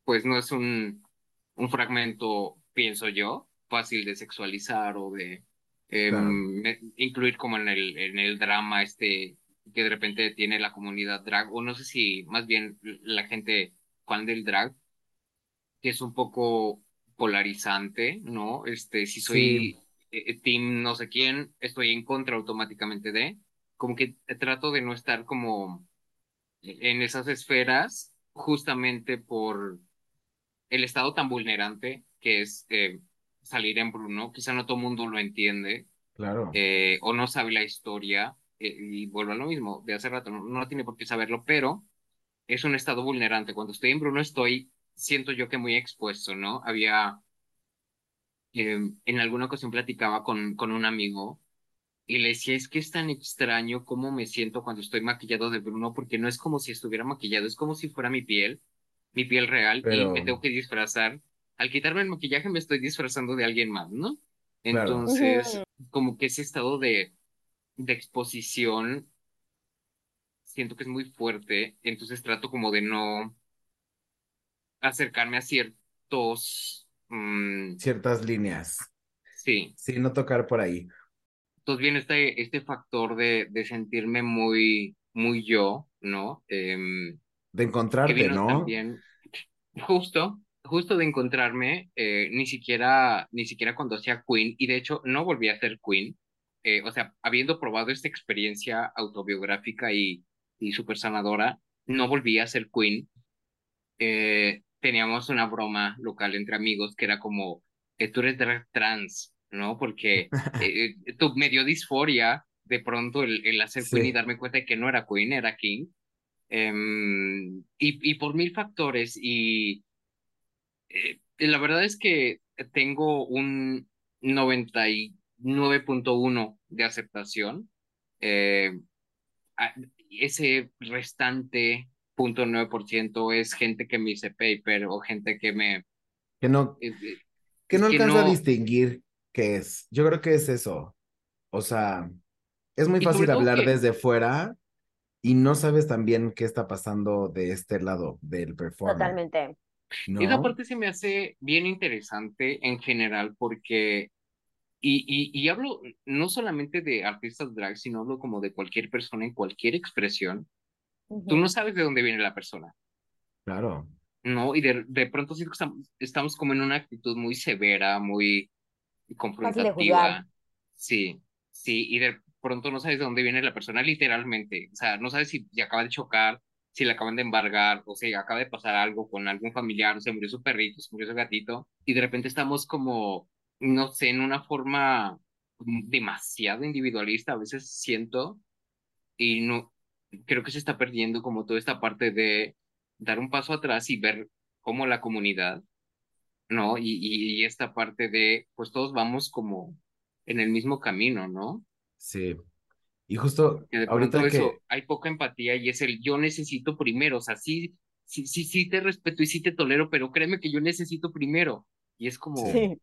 pues no es un, un fragmento, pienso yo, fácil de sexualizar o de em, Claro. me- incluir como en el, en el drama este que de repente tiene la comunidad drag, o no sé si más bien la gente fan del drag, que es un poco polarizante, ¿no? Este, si soy eh, eh, team no sé quién, estoy en contra automáticamente de, como que trato de no estar como en esas esferas justamente por el estado tan vulnerante que es eh, salir en Bruno. Quizá no todo el mundo lo entiende claro. eh, o no sabe la historia eh, y vuelvo a lo mismo de hace rato, no, no tiene por qué saberlo, pero es un estado vulnerante. Cuando estoy en Bruno estoy, siento yo que muy expuesto, ¿no? Había, eh, en alguna ocasión platicaba con, con un amigo y le decía, es que es tan extraño cómo me siento cuando estoy maquillado de Bruno, porque no es como si estuviera maquillado, es como si fuera mi piel, mi piel real, y me tengo que disfrazar. Al quitarme el maquillaje me estoy disfrazando de alguien más, ¿no? Claro. Entonces, como que ese estado de, de exposición siento que es muy fuerte, entonces trato como de no acercarme a ciertos, mm, Ciertas líneas. sí, Sí, no tocar por ahí. entonces viene este, este factor de, de sentirme muy, muy yo, ¿no? Em, De encontrarte, ¿no? también justo, justo de encontrarme, eh, ni siquiera, ni siquiera cuando hacía Queen, y de hecho no volví a ser Queen, eh, o sea, habiendo probado esta experiencia autobiográfica y, y súper sanadora, no volví a ser Queen. Eh, teníamos una broma local entre amigos que era como, eh, tú eres trans, ¿no? Porque eh, eh, tu- me dio disforia de pronto el, el hacer Queen y darme cuenta de que no era Queen, era King. Em, y, y por mil factores, y eh, la verdad es que tengo un 99.1 de aceptación. Eh, ese restante punto 9% es gente que me hice paper o gente que me... Que no, eh, eh, que no que alcanza a no- distinguir qué es. Yo creo que es eso. O sea, es muy fácil hablar que- desde fuera y no sabes también qué está pasando de este lado del performance. Totalmente. ¿no? Esa parte se me hace bien interesante en general porque, y, y, y hablo no solamente de artistas drag, sino hablo como de cualquier persona en cualquier expresión, tú no sabes de dónde viene la persona, Claro, ¿no? Y de, de pronto que estamos, estamos como en una actitud muy severa, muy confrontativa. Sí, sí, y de pronto no sabes de dónde viene la persona literalmente. O sea, no sabes si, si acaba de chocar, si le acaban de embargar, o si acaba de pasar algo con algún familiar, o se murió su perrito, se murió su gatito, y de repente estamos como, no sé, en una forma demasiado individualista, a veces siento, y no, creo que se está perdiendo como toda esta parte de dar un paso atrás y ver cómo la comunidad, ¿no? Y, y, y esta parte de, pues todos vamos como en el mismo camino, ¿no? sí. Y justo Que de ahorita pronto que, eso, hay poca empatía y es el yo necesito primero, o sea, sí, sí, sí, sí te respeto y sí te tolero, pero créeme que yo necesito primero. Y es como, Sí.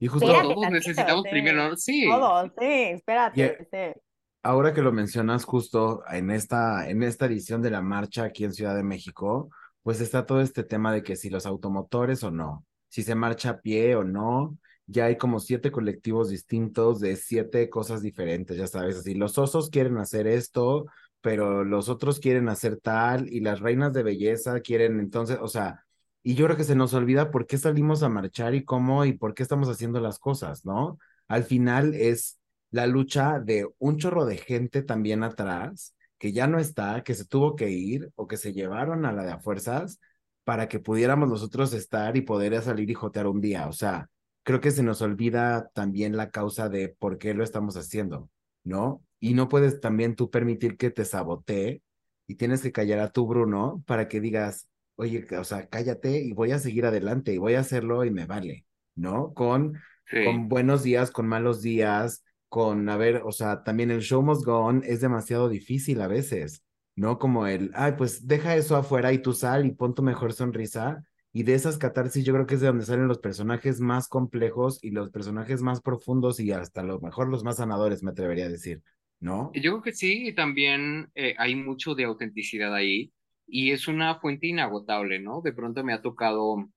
y justo Espérate todos tantito, necesitamos sí. primero, ¿no? Sí. Todo, sí, espérate, sí. Ahora que lo mencionas justo en esta, en esta edición de la marcha aquí en Ciudad de México, pues está todo este tema de que si los automotores o no, si se marcha a pie o no, ya hay como siete colectivos distintos de siete cosas diferentes, ya sabes, así los osos quieren hacer esto, pero los otros quieren hacer tal y las reinas de belleza quieren entonces, o sea, y yo creo que se nos olvida por qué salimos a marchar y cómo y por qué estamos haciendo las cosas, ¿no? Al final es la lucha de un chorro de gente también atrás, que ya no está, que se tuvo que ir o que se llevaron a la de a fuerzas para que pudiéramos nosotros estar y poder salir y jotear un día. O sea, creo que se nos olvida también la causa de por qué lo estamos haciendo, ¿no? Y no puedes también tú permitir que te sabotee y tienes que callar a tu Bruno para que digas, oye, o sea, cállate y voy a seguir adelante y voy a hacerlo y me vale, ¿no? Con, Sí. con buenos días, con malos días, con, a ver, o sea, también el show must go on es demasiado difícil a veces, ¿no? Como el, ay, pues deja eso afuera y tú sal y pon tu mejor sonrisa. Y de esas catarsis yo creo que es de donde salen los personajes más complejos y los personajes más profundos y hasta lo mejor los más sanadores, me atrevería a decir, ¿no? Yo creo que sí, y también eh, hay mucho de autenticidad ahí y es una fuente inagotable, ¿no? De pronto me ha tocado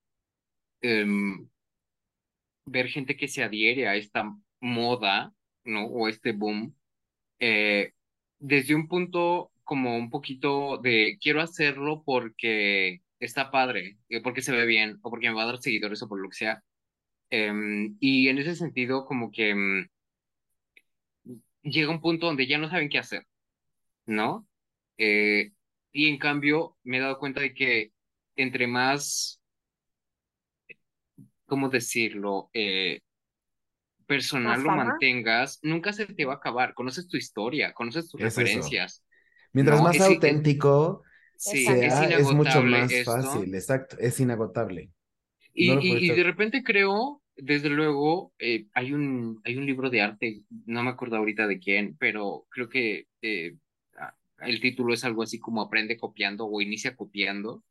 em, ver gente que se adhiere a esta moda, ¿no? O este boom, eh, desde un punto como un poquito de quiero hacerlo porque está padre, eh, porque se ve bien, o porque me va a dar seguidores o por lo que sea. Em, y en ese sentido, como que em, llega un punto donde ya no saben qué hacer, ¿no? Eh, y en cambio, me he dado cuenta de que entre más, ¿cómo decirlo? Eh, personal ¿Más lo mantengas, nunca se te va a acabar. Conoces tu historia, conoces tus Es eso. referencias. Mientras No, más es auténtico Sí, Exacto. es sea, es mucho inagotable más esto. fácil, exacto, es inagotable. Y, No y, y de repente creo, desde luego, eh, hay un, hay un libro de arte, no me acuerdo ahorita de quién, pero creo que eh, ah, el título es algo así como Aprende copiando o Inicia copiando.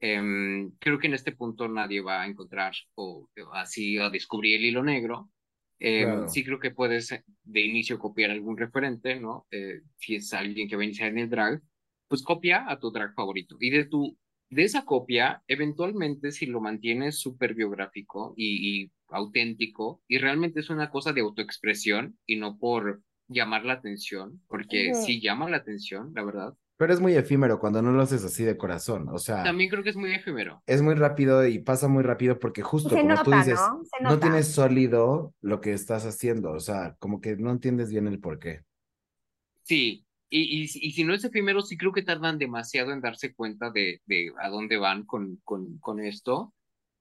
Em, creo que en este punto nadie va a encontrar o, o así a descubrir el hilo negro. Em, Claro. sí creo que puedes eh, de inicio copiar algún referente, ¿no? Eh, si es alguien que va a iniciar en el drag, pues copia a tu drag favorito. Y de tu, de esa copia, eventualmente si lo mantienes súper biográfico y, y auténtico, y realmente es una cosa de autoexpresión y no por llamar la atención, porque Ujú. sí llama la atención, la verdad. Pero es muy efímero cuando no lo haces así de corazón, o sea, También creo que es muy efímero. es muy rápido y pasa muy rápido porque justo se como tú dices, ¿no? Se no nota. tienes sólido lo que estás haciendo, o sea, como que no entiendes bien el por qué. Sí, y, y, si- y si no es efímero, sí creo que tardan demasiado en darse cuenta de, de a dónde van con, con, con esto.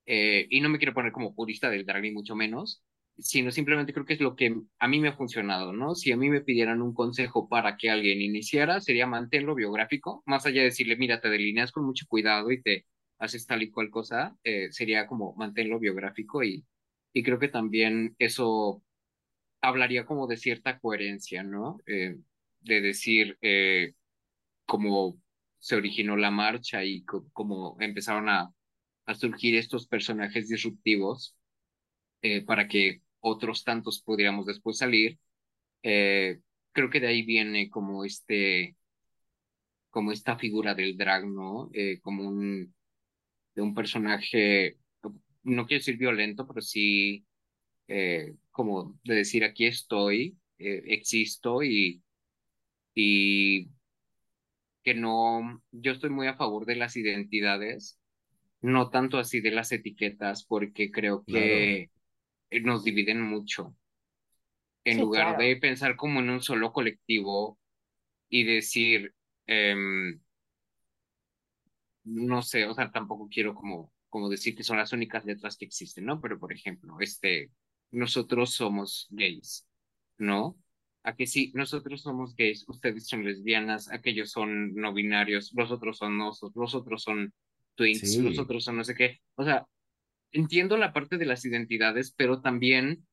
Eh, y no me quiero poner como purista del drag, ni mucho menos, sino simplemente creo que es lo que a mí me ha funcionado, ¿no? Si a mí me pidieran un consejo para que alguien iniciara, sería mantenerlo biográfico, más allá de decirle, mira, te delineas con mucho cuidado y te haces tal y cual cosa, eh, sería como mantenerlo biográfico y, y creo que también eso hablaría como de cierta coherencia, ¿no? Eh, de decir eh, cómo se originó la marcha y cómo empezaron a, a surgir estos personajes disruptivos para que otros tantos pudiéramos después salir. Eh, creo que de ahí viene como este como esta figura del drag, ¿no? Eh, como un, de un personaje, no quiero decir violento, pero sí eh, como de decir aquí estoy, existo y, y que no, yo estoy muy a favor de las identidades, no tanto así de las etiquetas, porque creo que nos dividen mucho. En Sí, lugar claro. de pensar como en un solo colectivo y decir, em, no sé, o sea, tampoco quiero como, como decir que son las únicas letras que existen, ¿no? Pero, por ejemplo, este, nosotros somos gays, ¿no? A que sí, nosotros somos gays, ustedes son lesbianas, aquellos son no binarios, los otros son nosotros, los otros son twins, Sí. los otros son no sé qué. O sea, entiendo la parte de las identidades, pero también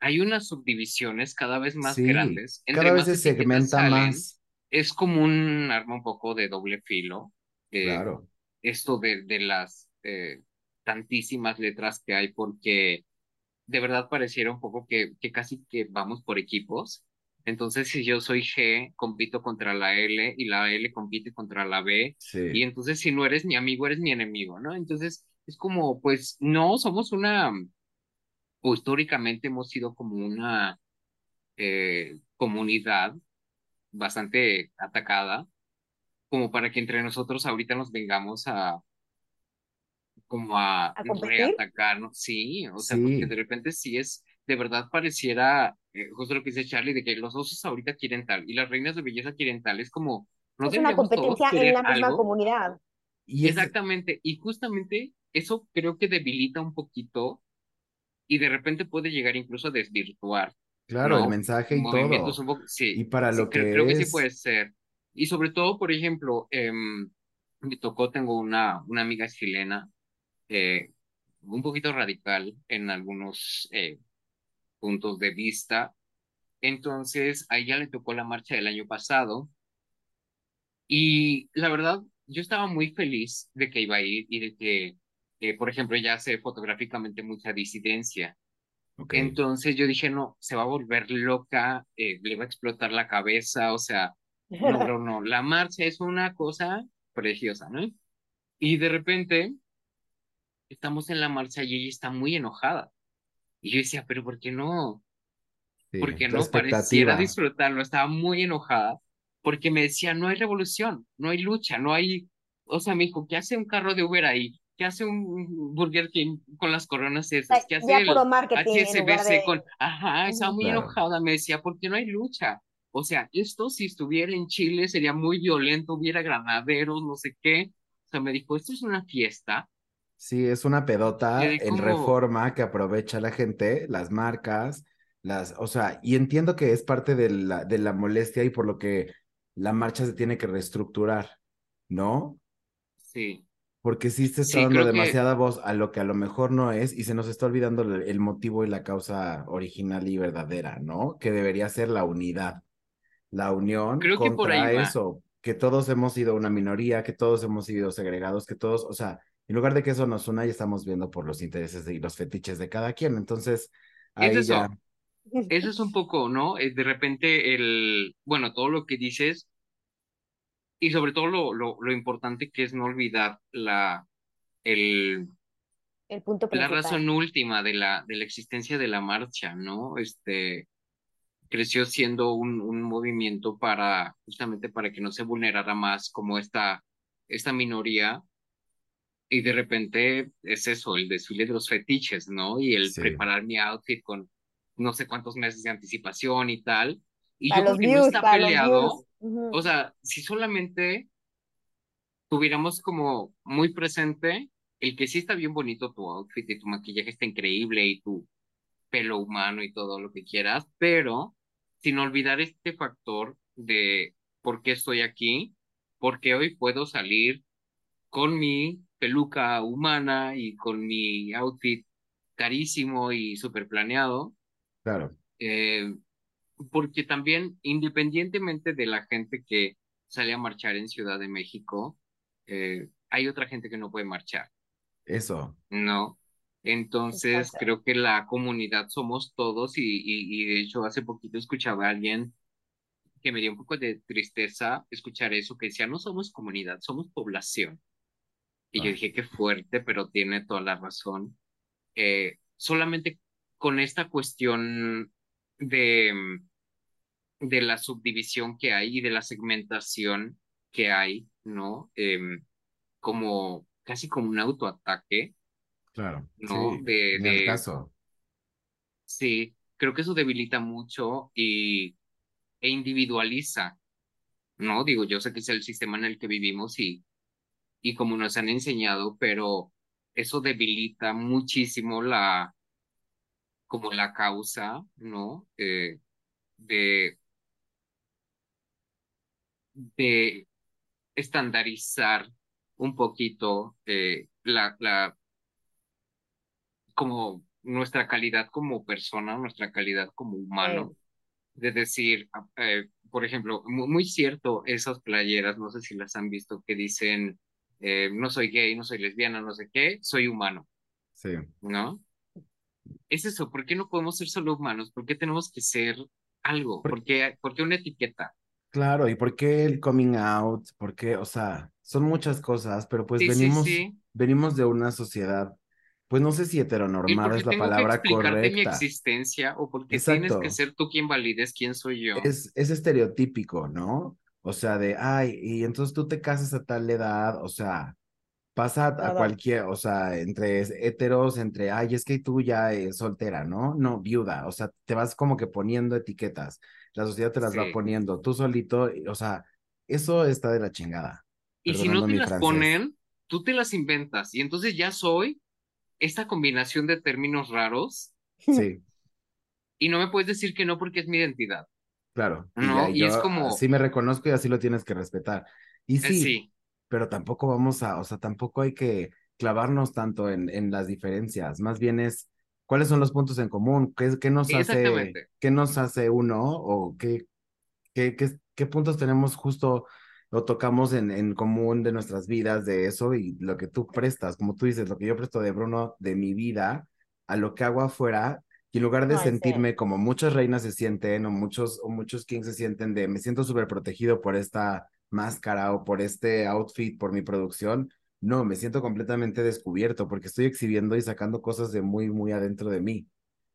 hay unas subdivisiones cada vez más Sí, grandes. Entre cada vez se segmenta salen, más. es como un arma un poco de doble filo. eh, Claro. esto de, de las eh, tantísimas letras que hay, porque de verdad pareciera un poco que, que casi que vamos por equipos. Entonces, si yo soy G, compito contra la L y la L compite contra la B. Y Sí. entonces, si no eres mi amigo, eres mi enemigo, ¿no? Entonces, es como, pues, no, somos una, o históricamente hemos sido como una eh, comunidad bastante atacada, como para que entre nosotros ahorita nos vengamos a, como a ¿A reatacarnos, sí, o sea, porque de repente sí es, de verdad pareciera, eh, justo lo que dice Charlie, de que los osos ahorita quieren tal y las reinas de belleza quieren tal, es como, ¿no Es una competencia en la misma algo? comunidad. Y es, Exactamente, y justamente eso creo que debilita un poquito y de repente puede llegar incluso a desvirtuar, claro, el ¿no? mensaje y todo. poco, sí, Y para sí, lo creo, que creo que sí es, puede ser. Y sobre todo, por ejemplo, em, me tocó, tengo una, una amiga chilena, eh, un poquito radical en algunos eh, puntos de vista. Entonces, a ella le tocó la marcha del año pasado y la verdad, yo estaba muy feliz de que iba a ir y de que, eh, por ejemplo, ella hace fotográficamente mucha disidencia. Entonces yo dije, no, se va a volver loca, eh, le va a explotar la cabeza, o sea, no, no, no, la marcha es una cosa preciosa, ¿no? Y de repente estamos en la marcha y ella está muy enojada. Y yo decía, pero ¿por qué no? sí, ¿Por qué tu no? Pareciera disfrutarlo, estaba muy enojada porque me decía, no hay revolución, no hay lucha, no hay, o sea, me dijo, ¿qué hace un carro de Uber ahí? ¿Qué hace un Burger King con las coronas esas? ¿Qué hace Ya el HSBC de... con, ajá, estaba muy Claro. enojada, me decía, ¿por qué no hay lucha? O sea, esto si estuviera en Chile sería muy violento, hubiera granaderos, no sé qué. O sea, me dijo, esto es una fiesta. Sí, es una pedota en reforma que aprovecha la gente, las marcas, las, o sea, y entiendo que es parte de la, de la molestia y por lo que la marcha se tiene que reestructurar, ¿no? sí, Porque sí se está sí, dando creo que, demasiada voz a lo que a lo mejor no es y se nos está olvidando el, motivo y la causa original y verdadera, ¿no? Que debería ser la unidad, la unión creo que por ahí contra va. eso, que todos hemos sido una minoría, que todos hemos sido segregados, que todos, o sea, en lugar de que eso nos una, ya estamos viendo por los intereses y los fetiches de cada quien. Entonces, Es ahí ya, eso, eso es un poco, ¿no? Eh, De repente el, bueno, todo lo que dices y sobre todo lo, lo, lo importante que es no olvidar la, el, El punto la principal. razón última de la, de la existencia de la marcha, ¿no? Este, creció siendo un, un movimiento para, justamente para que no se vulnerara más como esta, esta minoría. Y de repente es eso, el desfile de los fetiches, ¿no? Y el sí, preparar mi outfit con no sé cuántos meses de anticipación y tal. Y Para yo creo los que no views, está para los peleado. O sea, si solamente tuviéramos como muy presente el que sí está bien bonito tu outfit y tu maquillaje está increíble y tu pelo humano y todo lo que quieras, pero sin olvidar este factor de por qué estoy aquí, porque hoy puedo salir con mi peluca humana y con mi outfit carísimo y súper planeado, claro, eh, porque también independientemente de la gente que sale a marchar en Ciudad de México, eh, hay otra gente que no puede marchar, eso, ¿no? Entonces Exacto. creo que la comunidad somos todos y, y, y de hecho hace poquito escuchaba a alguien que me dio un poco de tristeza escuchar eso, que decía, no somos comunidad, somos población. Y yo Ah. dije, qué fuerte, pero tiene toda la razón. Eh, solamente con esta cuestión de, mm, de la subdivisión que hay y de la segmentación que hay, ¿no? Em, como casi como un autoataque, Claro, ¿no? sí, De, al de, caso. sí, creo que eso debilita mucho y, e individualiza, ¿no? Digo, yo sé que es el sistema en el que vivimos y, y como nos han enseñado, pero eso debilita muchísimo la, como la causa, ¿no? Eh, de, de estandarizar un poquito eh, la, la, como nuestra calidad como persona, nuestra calidad como humano, de decir, eh, por ejemplo, muy, muy cierto, esas playeras, no sé si las han visto, que dicen, eh, no soy gay, no soy lesbiana, no sé qué, soy humano, Sí, ¿no? Es eso, ¿por qué no podemos ser solo humanos? ¿Por qué tenemos que ser algo? Por- ¿Por qué, por qué una etiqueta? claro. ¿Y por qué el coming out? ¿Por qué? O sea, son muchas cosas, pero pues Sí, sí, venimos, sí. venimos de una sociedad, pues no sé si ¿Y heteronormada es la tengo que palabra explicarte mi correcta. existencia? ¿O por qué tienes que Exacto. ser tú quien valides quién soy yo? Es, es estereotípico, ¿no? O sea, de, ay, y entonces tú te casas a tal edad, o sea, pasa a, cualquier, o sea, entre heteros, entre, ay, es que tú ya es soltera, ¿no? No, viuda, o sea, te vas como que poniendo etiquetas, la sociedad te las va Sí. poniendo, tú solito, y- o sea, eso está de la chingada, Y si no te las francés. ponen, tú te las inventas. Y entonces ya soy esta combinación de términos raros Sí, y no me puedes decir que no porque es mi identidad, claro, y ¿no? ya Y es como, así me reconozco y así lo tienes que respetar. Y eh, sí, sí, pero tampoco vamos a, o sea, tampoco hay que clavarnos tanto en, en las diferencias, más bien es cuáles son los puntos en común, qué, qué nos hace, qué nos hace uno o qué, qué, qué, qué puntos tenemos justo o tocamos en, en común de nuestras vidas de eso y lo que tú prestas, como tú dices, lo que yo presto de Bruno de mi vida a lo que hago afuera. Y en lugar de sí. sentirme como muchas reinas se sienten o muchos, o muchos kings se sienten de me siento súper protegido por esta máscara o por este outfit, por mi producción, no, me siento completamente descubierto porque estoy exhibiendo y sacando cosas de muy, muy adentro de mí,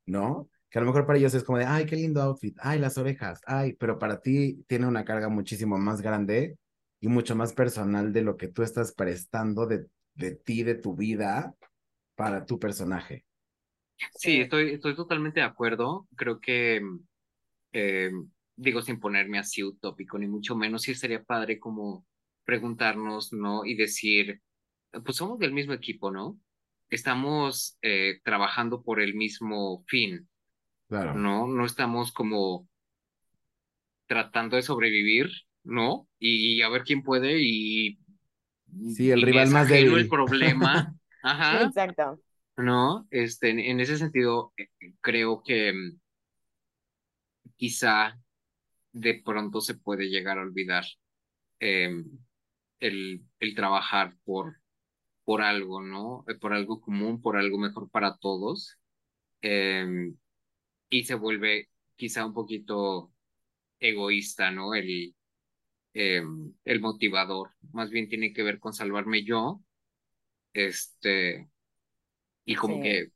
¿no? Que a lo mejor para ellos es como de, ay, qué lindo outfit, ay, las orejas, ay, pero para ti tiene una carga muchísimo más grande y mucho más personal de lo que tú estás prestando de, de ti, de tu vida, para tu personaje. Sí, estoy, estoy totalmente de acuerdo. Creo que, eh, digo, sin ponerme así utópico, ni mucho menos, sí sería padre como preguntarnos, ¿no? Y decir, pues somos del mismo equipo, ¿no? Estamos eh, trabajando por el mismo fin, Claro. ¿no? No estamos como tratando de sobrevivir, ¿no? Y, a ver quién puede y, Sí, el y rival más débil. el problema. Ajá. Exacto. ¿no? Este, en, en ese sentido, eh, creo que mm, quizá de pronto se puede llegar a olvidar em, el, el trabajar por, por algo, ¿no? Eh, Por algo común, por algo mejor para todos. em, y se vuelve quizá un poquito egoísta, ¿no? El, em, el motivador. Más bien tiene que ver con salvarme yo, este, y como Sí. que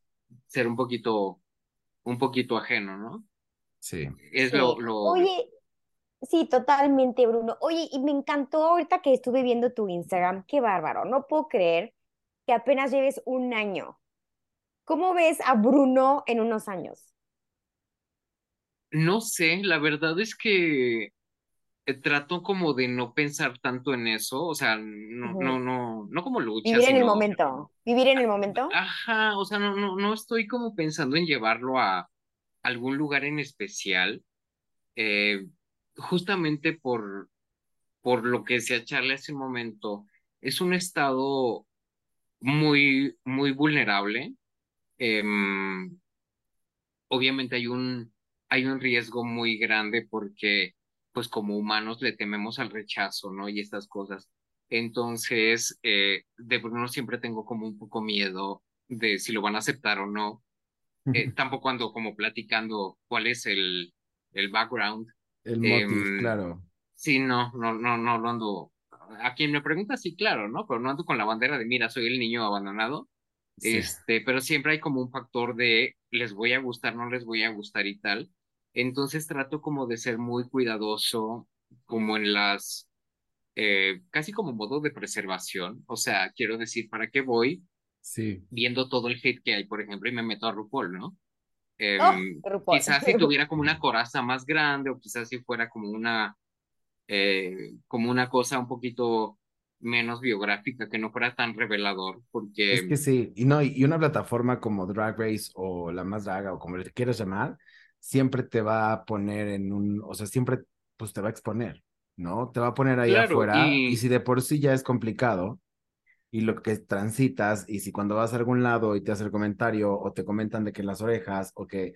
ser un poquito, un poquito ajeno, ¿no? Sí. Es Sí. lo, lo, Oye, sí, totalmente, Bruno. Oye, y me encantó ahorita que estuve viendo tu Instagram. Qué bárbaro. No puedo creer que apenas lleves un año. ¿Cómo ves a Bruno en unos años? no sé, la verdad es que eh, trato como de no pensar tanto en eso, o sea, no, no, no, no como lucha, Vivir en el momento. Vivir en el momento. ajá, o sea, no, no, no estoy como pensando en llevarlo a algún lugar en especial, eh, justamente por, por lo que decía Charlie hace un momento, es un estado muy, muy vulnerable. em, obviamente hay un, hay un riesgo muy grande porque, pues como humanos le tememos al rechazo, ¿no? Y estas cosas. Entonces, eh, de Bruno siempre tengo como un poco miedo de si lo van a aceptar o no. Eh, tampoco ando como platicando cuál es el, el background El motif, Em, claro. Sí, no, no, no, no, no ando. A quien me pregunta, sí, claro, ¿no? Pero no ando con la bandera de, mira, soy el niño abandonado. Sí. Este, pero siempre hay como un factor de les voy a gustar, no les voy a gustar y tal. Entonces trato como de ser muy cuidadoso, como en las, eh, casi como modo de preservación. O sea, quiero decir, ¿para qué voy Sí. viendo todo el hate que hay, por ejemplo, y me meto a RuPaul, ¿no? Oh, RuPaul. quizás si tuviera como una coraza más grande o quizás si fuera como una, eh, como una cosa un poquito menos biográfica, que no fuera tan revelador, porque Es que sí, y no, y una plataforma como Drag Race o La Más Draga o como le quieras llamar, siempre te va a poner en un, o sea, siempre pues te va a exponer, ¿no? Te va a poner ahí Claro, afuera y- y si de por sí ya es complicado y lo que transitas y si cuando vas a algún lado y te hace el comentario o te comentan de que las orejas o que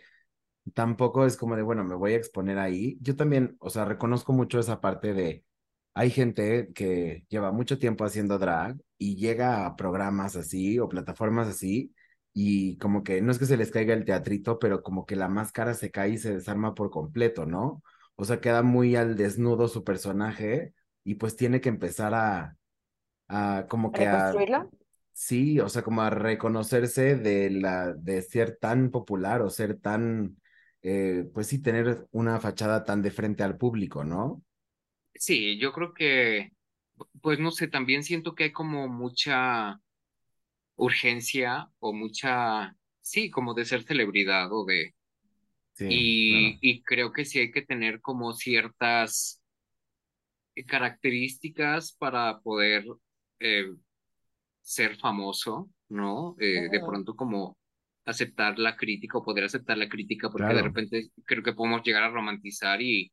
tampoco es como de, bueno, me voy a exponer ahí. Yo también, o sea, reconozco mucho esa parte de, hay gente que lleva mucho tiempo haciendo drag y llega a programas así o plataformas así y como que no es que se les caiga el teatrito, pero como que la máscara se cae y se desarma por completo, ¿no? O sea, queda muy al desnudo su personaje y pues tiene que empezar a, a como que a. Sí, o sea, como a reconocerse de la, de ser tan popular o ser tan, eh, pues sí, tener una fachada tan de frente al público, ¿no? sí, yo creo que, pues no sé, también siento que hay como mucha urgencia o mucha, sí, como de ser celebridad o de, Sí, y, claro. y creo que sí hay que tener como ciertas características para poder eh, ser famoso, ¿no? Eh, de pronto como aceptar la crítica o poder aceptar la crítica, porque de repente creo que podemos llegar a romantizar y,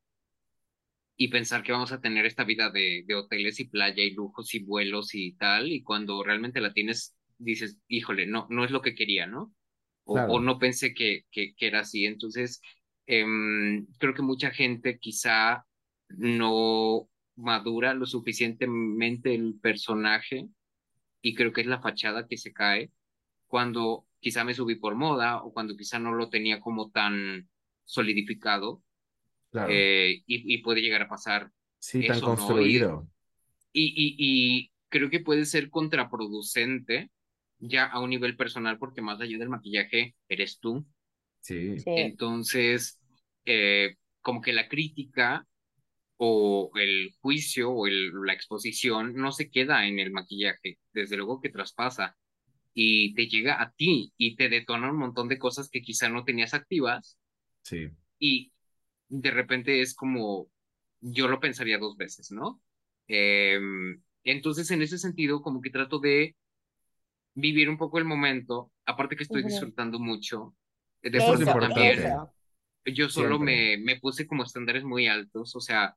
y pensar que vamos a tener esta vida de, de hoteles y playa y lujos y vuelos y tal, y cuando realmente la tienes, dices, híjole, no, no es lo que quería, ¿no? O, no pensé que, que, que era así. Entonces, em, creo que mucha gente quizá no madura lo suficientemente el personaje y creo que es la fachada que se cae cuando quizá me subí por moda o cuando quizá no lo tenía como tan solidificado Claro. eh, y, y puede llegar a pasar Sí, tan eso, ¿no? Y, construido. y, y, y creo que puede ser contraproducente ya a un nivel personal porque más allá del maquillaje eres tú. Sí, Sí. Entonces, eh, como que la crítica o el juicio o el, la exposición no se queda en el maquillaje, desde luego que traspasa y te llega a ti y te detona un montón de cosas que quizá no tenías activas sí, y de repente es como, yo lo pensaría dos veces, ¿no? Em, entonces, en ese sentido, como que trato de vivir un poco el momento, aparte que estoy Ujú. disfrutando mucho, eh, de Eso también eso. yo solo me, me puse como estándares muy altos, o sea,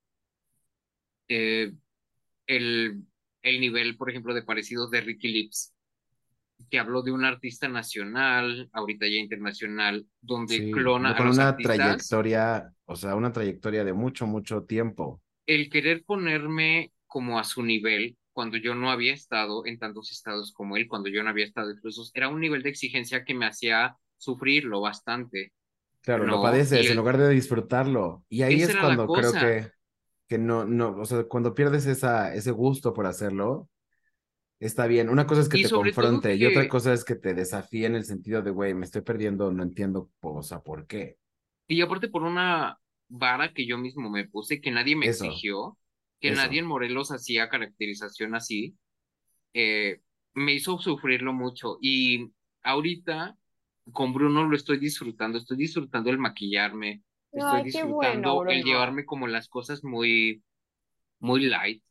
eh, el, el nivel, por ejemplo, de parecidos de Ricky Lips, que habló de un artista nacional, ahorita ya internacional, donde Sí, clona a con los una artistas, trayectoria, o sea, una trayectoria de mucho, mucho tiempo. el querer ponerme como a su nivel, cuando yo no había estado en tantos estados como él, cuando yo no había estado incluso, era un nivel de exigencia que me hacía sufrirlo bastante, Claro, lo padeces en lugar de disfrutarlo. Y ahí es cuando creo que, que no, no, o sea, cuando pierdes esa, ese gusto por hacerlo, está bien. Una cosa es que Y te confronte y otra cosa es que te desafíe en el sentido de, güey, me estoy perdiendo, no entiendo, o sea, ¿por qué? y aparte por una vara que yo mismo me puse, que nadie me Eso, exigió, que eso. nadie en Morelos hacía caracterización así, eh, me hizo sufrirlo mucho. Y ahorita con Bruno lo estoy disfrutando, estoy disfrutando el maquillarme, estoy Ay, qué bueno, disfrutando el llevarme como las cosas muy, muy light.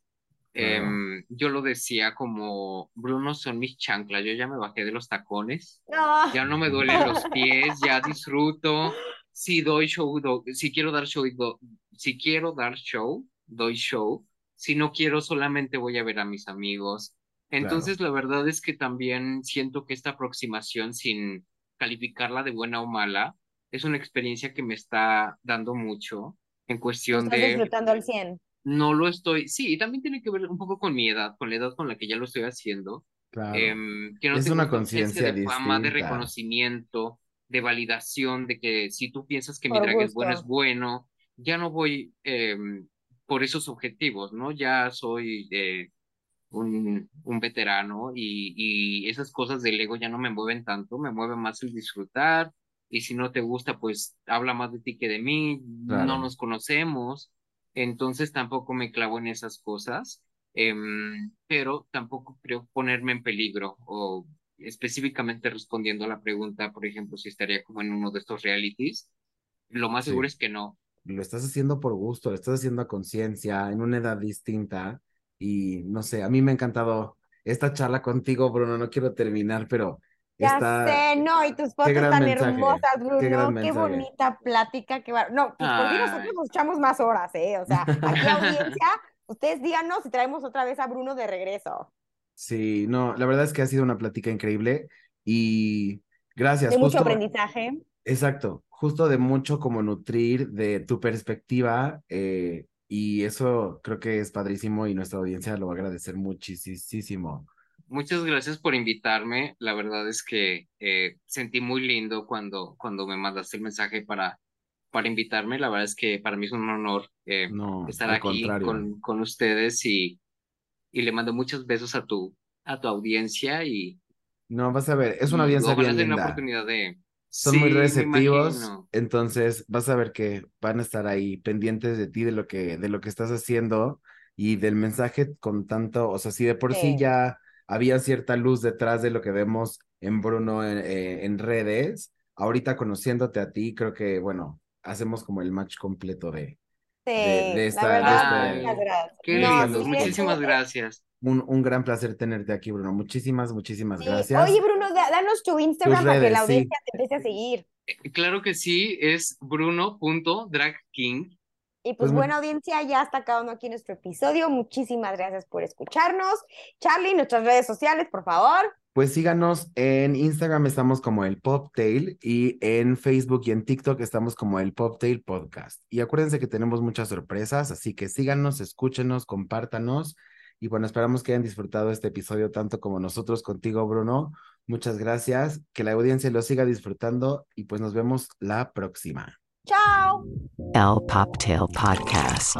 Claro. Em, yo lo decía como, Bruno son mis chanclas, yo ya me bajé de los tacones, No. ya no me duelen los pies, ya disfruto. Si doy show, do- si quiero dar show, do- si quiero dar show, doy show. Si no quiero, solamente voy a ver a mis amigos. Claro. Entonces, la verdad es que también siento que esta aproximación, sin calificarla de buena o mala, es una experiencia que me está dando mucho en cuestión estás de disfrutando al 100. no lo estoy, sí, y también tiene que ver un poco con mi edad, con la edad con la que ya lo estoy haciendo, Claro. em, que no Es una conciencia de fama, de reconocimiento, de validación, de que si tú piensas que mi Por drag es bueno, es bueno, ya no voy em, por esos objetivos, ¿no? Ya soy eh, un, un veterano y, y esas cosas del ego ya no me mueven tanto, me mueve más el disfrutar y si no te gusta, pues habla más de ti que de mí, Claro. no nos conocemos, entonces tampoco me clavo en esas cosas, em, pero tampoco creo ponerme en peligro o específicamente respondiendo a la pregunta, por ejemplo, si estaría como en uno de estos realities, lo más Sí. seguro es que no. Lo estás haciendo por gusto, lo estás haciendo a conciencia, en una edad distinta. Y no sé, a mí me ha encantado esta charla contigo, Bruno. No quiero terminar, pero Ya está. sé, no, y tus fotos tan mensaje, hermosas, qué Bruno, gran qué, bonita plática, qué bar- No, pues por ti nosotros nos echamos más horas, ¿eh? O sea, aquí audiencia, ustedes díganos si traemos otra vez a Bruno de regreso. Sí, no, la verdad es que ha sido una plática increíble y gracias. De mucho aprendizaje. exacto, justo de mucho como nutrir de tu perspectiva eh, y eso creo que es padrísimo y nuestra audiencia lo va a agradecer muchísimo. Muchas gracias por invitarme. La verdad es que eh, sentí muy lindo cuando, cuando me mandaste el mensaje para, para invitarme. La verdad es que para mí es un honor eh, No, estar aquí con, con ustedes y, y le mando muchos besos a tu, a tu audiencia y, No, vas a ver, es una audiencia bien linda. oportunidad de... Son Sí, muy receptivos, entonces vas a ver que van a estar ahí pendientes de ti, de lo que, de lo que estás haciendo y del mensaje con tanto, o sea, si de por sí Sí. ya había cierta luz detrás de lo que vemos en Bruno en, eh, en redes, ahorita conociéndote a ti, creo que, bueno, hacemos como el match completo de, Sí, de esta- verdad, de este- muchas gracias. Qué No, lindo, sí, muchísimas gracias. un, un gran placer tenerte aquí, Bruno. Muchísimas, muchísimas sí. gracias. Oye, Bruno, da- danos tu Instagram para que la sí. audiencia te empiece a seguir. Eh, Claro que sí, es bruno.dragking. Y pues, Pues, buena audiencia, ya está acabando aquí nuestro episodio. Muchísimas gracias por escucharnos. Charlie, nuestras redes sociales, por favor. Pues síganos en Instagram, estamos como el Poptail y en Facebook y en TikTok estamos como el Poptail Podcast. Y acuérdense que tenemos muchas sorpresas, así que síganos, escúchenos, compártanos. Y bueno, esperamos que hayan disfrutado este episodio tanto como nosotros contigo, Bruno. Muchas gracias, que la audiencia lo siga disfrutando y pues nos vemos la próxima. Ciao. Pop Poptail Podcast.